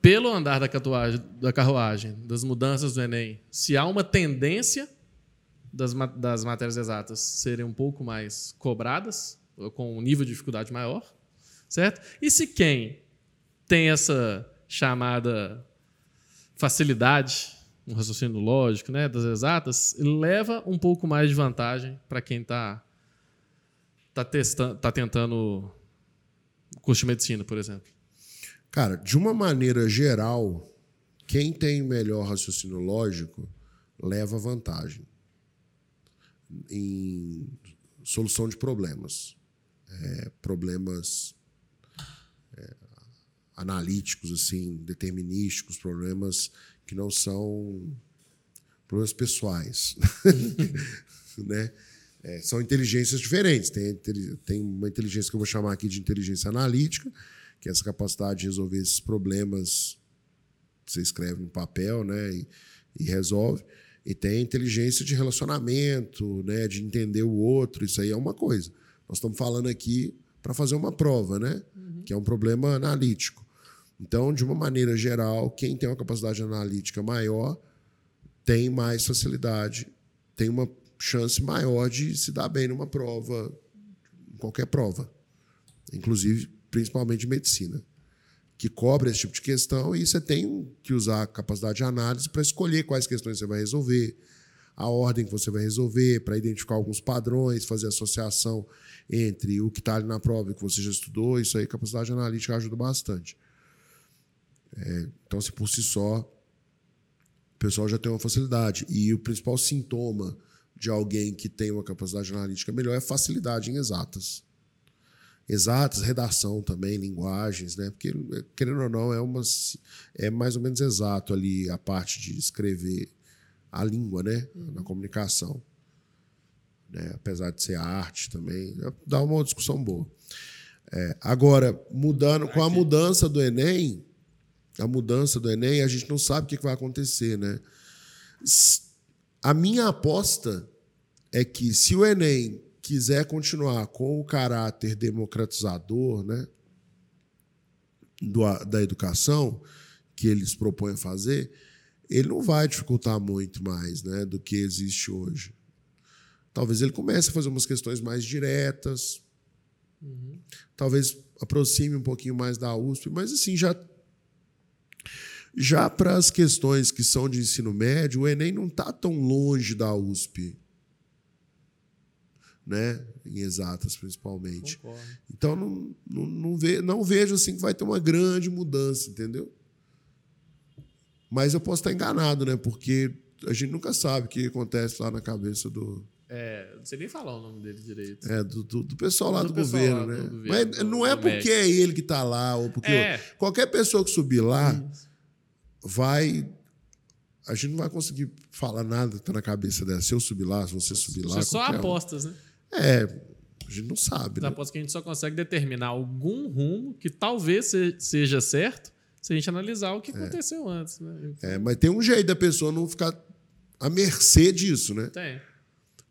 pelo andar da carruagem, da carruagem das mudanças do Enem se há uma tendência das, das matérias exatas serem um pouco mais cobradas, com um nível de dificuldade maior, certo? E se quem tem essa chamada facilidade, um raciocínio lógico, né, das exatas, leva um pouco mais de vantagem para quem está tá testando, tá tentando curso de medicina, por exemplo. Cara, de uma maneira geral, quem tem melhor raciocínio lógico leva vantagem em solução de problemas. É, problemas é, analíticos, assim, determinísticos, problemas que não são problemas pessoais. né? É, são inteligências diferentes. Tem, tem uma inteligência que eu vou chamar aqui de inteligência analítica, que é essa capacidade de resolver esses problemas que você escreve no papel né, e, e resolve. E tem a inteligência de relacionamento, né, de entender o outro, isso aí é uma coisa. Nós estamos falando aqui para fazer uma prova, né, uhum. que é um problema analítico. Então, de uma maneira geral, quem tem uma capacidade analítica maior tem mais facilidade, tem uma chance maior de se dar bem numa prova, qualquer prova, inclusive, principalmente de medicina que cobre esse tipo de questão e você tem que usar a capacidade de análise para escolher quais questões você vai resolver, a ordem que você vai resolver, para identificar alguns padrões, fazer associação entre o que está ali na prova e o que você já estudou. Isso aí, capacidade analítica ajuda bastante. É, então, se por si só, o pessoal já tem uma facilidade. E o principal sintoma de alguém que tem uma capacidade analítica melhor é facilidade em exatas exatas, redação também, linguagens, né? Porque, querendo ou não, é, uma, é mais ou menos exato ali a parte de escrever a língua, né? Uhum. Na comunicação. Né? Apesar de ser arte também, dá uma discussão boa. É, agora, mudando, com a mudança do Enem, a mudança do Enem, a gente não sabe o que vai acontecer, né? A minha aposta é que se o Enem quiser continuar com o caráter democratizador né, do, da educação que eles propõem fazer, ele não vai dificultar muito mais né, do que existe hoje. Talvez ele comece a fazer umas questões mais diretas, uhum. talvez aproxime um pouquinho mais da USP, mas assim, já já para as questões que são de ensino médio, o Enem não está tão longe da USP né? em exatas principalmente. Concordo. Então não, não, não, ve, não vejo assim que vai ter uma grande mudança, entendeu? Mas eu posso estar enganado, né? Porque a gente nunca sabe o que acontece lá na cabeça do. É, não sei nem falar o nome dele direito. É, do, do, do pessoal lá do, do governo, lá né? Governo, Mas não é porque é ele que está lá, ou porque. É. Qualquer pessoa que subir lá Isso. Vai a gente não vai conseguir falar nada tá na cabeça dela. Se eu subir lá, se você subir lá. Só apostas, um. né? É, a gente não sabe. Né? Aposto que a gente só consegue determinar algum rumo que talvez seja certo se a gente analisar o que é. aconteceu antes. Né? É, mas tem um jeito da pessoa não ficar à mercê disso, né? Tem.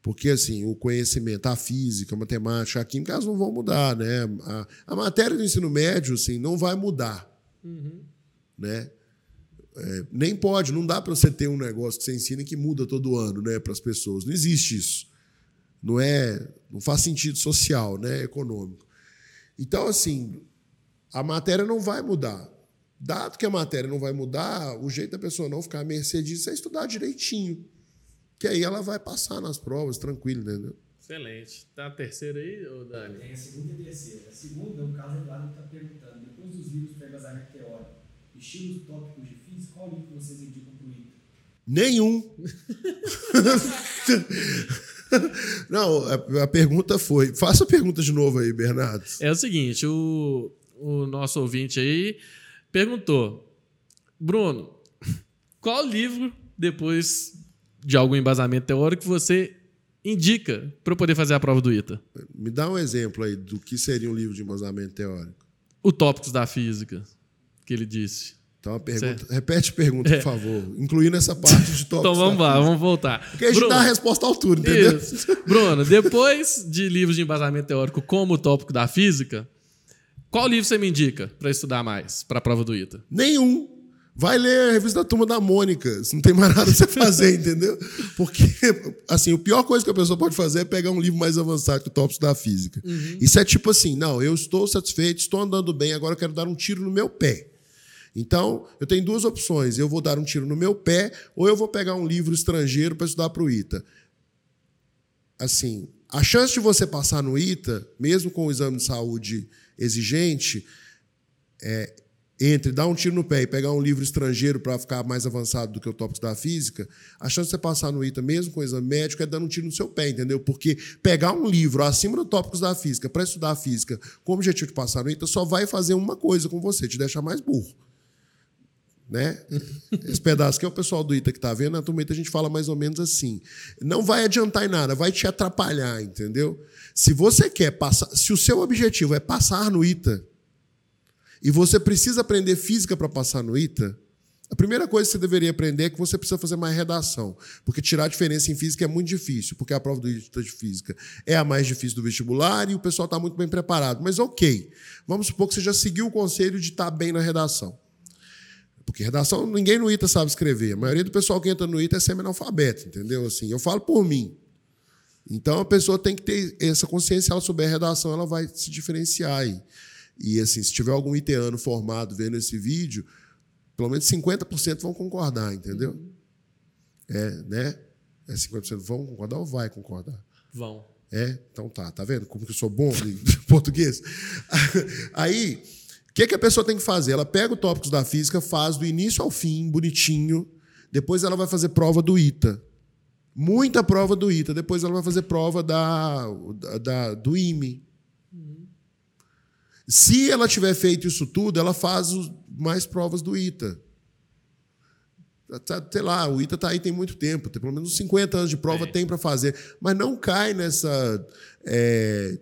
Porque, assim, o conhecimento, a física, a matemática, a química, elas não vão mudar, né? A, a matéria do ensino médio, assim, não vai mudar. Uhum. Né? É, nem pode, não dá para você ter um negócio que você ensina que muda todo ano, né, para as pessoas. Não existe isso não é, não faz sentido social, né, econômico. Então, assim, a matéria não vai mudar. Dado que a matéria não vai mudar, o jeito da pessoa não ficar à mercê disso é estudar direitinho. Que aí ela vai passar nas provas, tranquilo, entendeu? Excelente. Tá a terceira aí, ô Dani? Tem a segunda e a terceira. A segunda, o Carlos Eduardo está perguntando, depois dos livros para embasamento teórico, estilos tópicos de física, qual livro vocês indicam para o ITA? Nenhum. Não, a, a, pergunta foi. Faça a pergunta de novo aí, Bernardo. É o seguinte: o, o nosso ouvinte aí perguntou, Bruno, qual livro, depois de algum embasamento teórico, você indica para eu poder fazer a prova do ITA? Me dá um exemplo aí do que seria um livro de embasamento teórico. O Tópicos da Física, que ele disse. Então, a pergunta, repete a pergunta, por é. favor, incluindo essa parte de tópicos. então vamos lá, vamos voltar. Porque a gente Bruno, dá a resposta à altura, entendeu? Isso. Bruno, depois de livros de embasamento teórico como o tópico da física, qual livro você me indica para estudar mais para a prova do ITA? Nenhum. Vai ler a revista da Turma da Mônica. Não tem mais nada pra você fazer, entendeu? Porque, assim, a pior coisa que a pessoa pode fazer é pegar um livro mais avançado que o Tópicos da Física. Uhum. Isso é tipo assim, não, eu estou satisfeito, estou andando bem, agora eu quero dar um tiro no meu pé. Então, eu tenho duas opções. Eu vou dar um tiro no meu pé ou eu vou pegar um livro estrangeiro para estudar para o ITA. Assim, a chance de você passar no ITA, mesmo com o exame de saúde exigente, é, entre dar um tiro no pé e pegar um livro estrangeiro para ficar mais avançado do que o tópico da física, a chance de você passar no ITA, mesmo com o exame médico, é dando um tiro no seu pé, entendeu? Porque pegar um livro acima do tópicos da física para estudar física com o objetivo de passar no ITA só vai fazer uma coisa com você, te deixar mais burro. Né? Esse pedaço que é o pessoal do ITA que está vendo, ITA a gente fala mais ou menos assim. Não vai adiantar em nada, vai te atrapalhar, entendeu? Se você quer passar, se o seu objetivo é passar no ITA e você precisa aprender física para passar no ITA, a primeira coisa que você deveria aprender é que você precisa fazer mais redação, porque tirar a diferença em física é muito difícil, porque a prova do ITA de física é a mais difícil do vestibular e o pessoal está muito bem preparado. Mas ok, vamos supor que você já seguiu o conselho de estar tá bem na redação. Porque redação, ninguém no ITA sabe escrever. A maioria do pessoal que entra no ITA é semi-analfabeto, entendeu? Assim, eu falo por mim. Então a pessoa tem que ter essa consciência, se ela souber redação, ela vai se diferenciar aí. E assim, se tiver algum iteano formado vendo esse vídeo, pelo menos 50% vão concordar, entendeu? É, né? É 50% vão concordar ou vai concordar? Vão. É? Então tá, tá vendo como que eu sou bom em português? Aí, que, que a pessoa tem que fazer? Ela pega o tópicos da física, faz do início ao fim, bonitinho. Depois ela vai fazer prova do ITA. Muita prova do ITA. Depois ela vai fazer prova da, da, do IME. Se ela tiver feito isso tudo, ela faz mais provas do ITA. Sei lá, o ITA está aí tem muito tempo, tem pelo menos 50 anos de prova, é. tem para fazer. Mas não cai nessa é,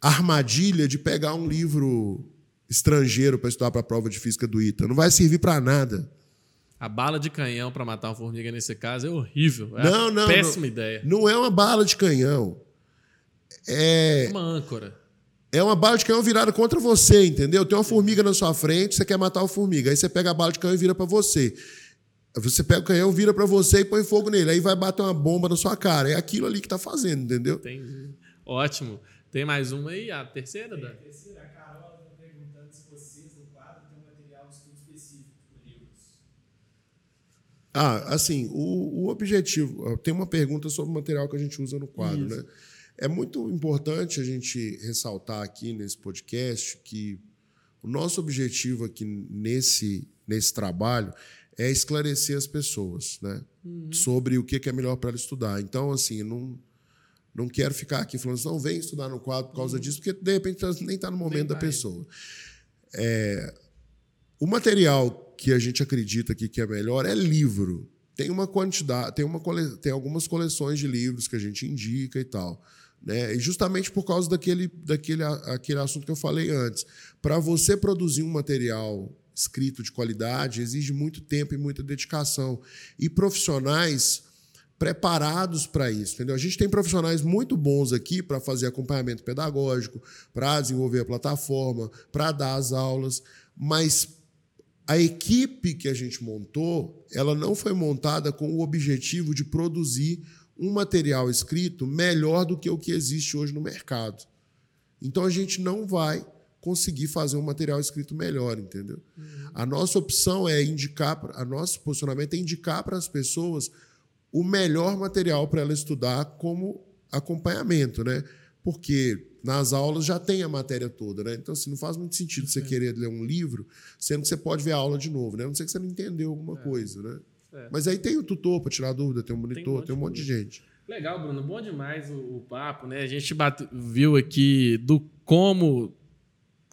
armadilha de pegar um livro estrangeiro para estudar para a prova de física do ITA. Não vai servir para nada. A bala de canhão para matar uma formiga nesse caso é horrível. É não, não, péssima não, ideia. Não é uma bala de canhão. É uma âncora. É uma bala de canhão virada contra você, entendeu? Tem uma formiga na sua frente, você quer matar a formiga. Aí você pega a bala de canhão e vira para você. Você pega o canhão, vira para você e põe fogo nele. Aí vai bater uma bomba na sua cara. É aquilo ali que está fazendo, entendeu? Entendi. Ótimo. Tem mais uma aí? A terceira, Dan? Ah, assim, o, o objetivo. Tem uma pergunta sobre o material que a gente usa no quadro, Isso. né? É muito importante a gente ressaltar aqui nesse podcast que o nosso objetivo aqui nesse, nesse trabalho é esclarecer as pessoas, né? Uhum. Sobre o que é melhor para ela estudar. Então, assim, não, não quero ficar aqui falando assim, não vem estudar no quadro por causa uhum. disso, porque de repente nem está no momento da pessoa. É, o material que a gente acredita aqui que é melhor é livro. Tem uma quantidade, tem, uma cole, tem algumas coleções de livros que a gente indica e tal. Né? E justamente por causa daquele, daquele aquele assunto que eu falei antes. Para você produzir um material escrito de qualidade, exige muito tempo e muita dedicação. E profissionais preparados para isso, entendeu? A gente tem profissionais muito bons aqui para fazer acompanhamento pedagógico, para desenvolver a plataforma, para dar as aulas, mas a equipe que a gente montou, ela não foi montada com o objetivo de produzir um material escrito melhor do que o que existe hoje no mercado. Então a gente não vai conseguir fazer um material escrito melhor, entendeu? Uhum. A nossa opção é indicar, a nosso posicionamento é indicar para as pessoas o melhor material para ela estudar como acompanhamento, né? Porque nas aulas já tem a matéria toda, né? Então, assim, não faz muito sentido você querer ler um livro, sendo que você pode ver a aula de novo, né? A não sei que você não entendeu alguma é. coisa, né? É. Mas aí tem o tutor para tirar dúvida, tem o monitor, tem um monte, tem um monte de, de gente. Legal, Bruno. Bom demais o, o papo, né? A gente bate, viu aqui do como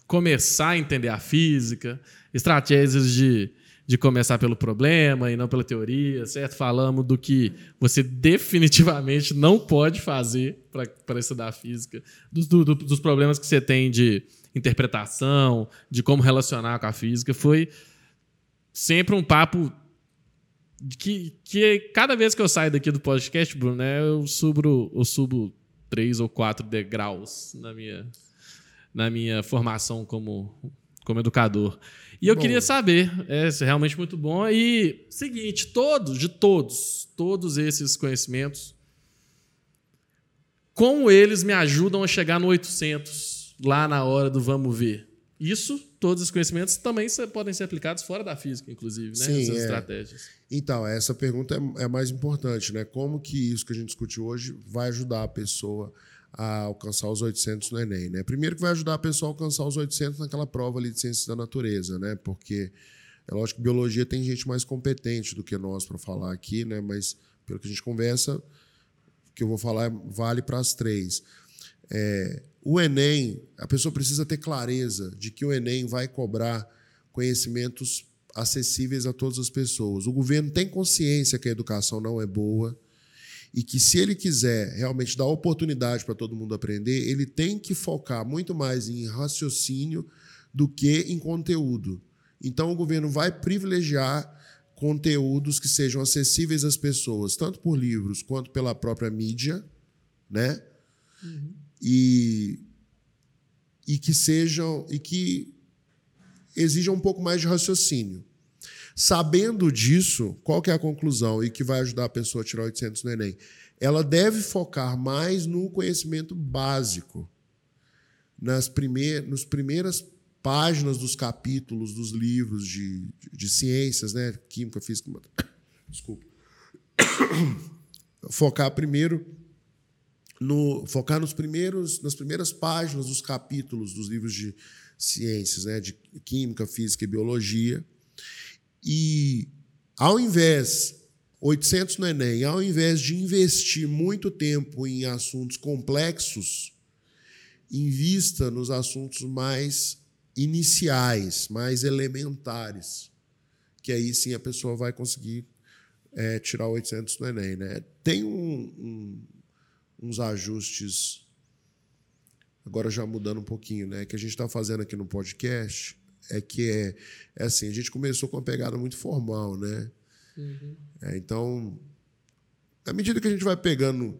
começar a entender a física, estratégias de de começar pelo problema e não pela teoria, certo? Falamos do que você definitivamente não pode fazer para estudar física, dos, do, dos problemas que você tem de interpretação, de como relacionar com a física. Foi sempre um papo que, que cada vez que eu saio daqui do podcast, Bruno, né, eu subo, eu subo três ou quatro degraus na minha, na minha formação como, como educador. E eu bom. queria saber, é realmente muito bom. E seguinte, todos, de todos, todos esses conhecimentos, como eles me ajudam a chegar no 800 lá na hora do vamos ver? Isso, todos os conhecimentos também podem ser aplicados fora da física, inclusive, né? Sim, Essas é. estratégias. Então, essa pergunta é, é mais importante, né? Como que isso que a gente discutiu hoje vai ajudar a pessoa a alcançar os 800 no Enem, né? Primeiro que vai ajudar a pessoa a alcançar os 800 naquela prova ali de ciências da natureza, né? Porque é lógico que biologia tem gente mais competente do que nós para falar aqui, né? Mas pelo que a gente conversa, o que eu vou falar vale para as três. É, o Enem, a pessoa precisa ter clareza de que o Enem vai cobrar conhecimentos acessíveis a todas as pessoas. O governo tem consciência que a educação não é boa e que se ele quiser realmente dar oportunidade para todo mundo aprender, ele tem que focar muito mais em raciocínio do que em conteúdo. Então o governo vai privilegiar conteúdos que sejam acessíveis às pessoas, tanto por livros quanto pela própria mídia, né? E e que sejam e que exijam um pouco mais de raciocínio. Sabendo disso, qual que é a conclusão e que vai ajudar a pessoa a tirar 800 no Enem? Ela deve focar mais no conhecimento básico, nas primeir, nos primeiras páginas dos capítulos dos livros de, de ciências, né? Química, física, desculpa. Focar primeiro no focar nos primeiros nas primeiras páginas dos capítulos dos livros de ciências, né, de química, física e biologia. E ao invés 800 no Enem, ao invés de investir muito tempo em assuntos complexos, invista nos assuntos mais iniciais, mais elementares, que aí sim a pessoa vai conseguir é, tirar 800 no Enem. Né? Tem um- um, uns ajustes, agora já mudando um pouquinho, né? Que a gente está fazendo aqui no podcast é que é, é assim, a gente começou com uma pegada muito formal, né? É, então, à medida que a gente vai pegando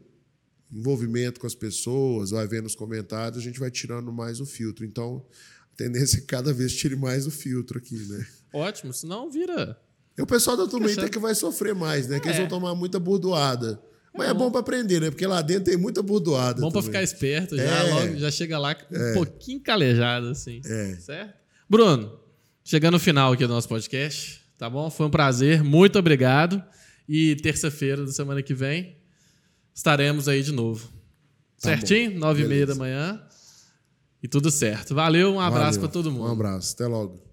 envolvimento com as pessoas, vai vendo os comentários, a gente vai tirando mais o filtro. Então, a tendência é que cada vez tire mais o filtro aqui, né? Ótimo, senão vira. E o pessoal da turma Inter que vai sofrer mais, né? Que eles É. vão tomar muita burdoada. Mas é bom para aprender, né? Porque lá dentro tem muita burdoada. Bom pra também. ficar esperto, já, É. logo, já chega lá um pouquinho calejado, assim. É. Certo? Bruno, chegando no final aqui do nosso podcast, tá bom? Foi um prazer, muito obrigado. E terça-feira da semana que vem estaremos aí de novo. Tá Certinho? Nove e meia da manhã. E tudo certo. Valeu, um abraço pra todo mundo. Um abraço. Até logo.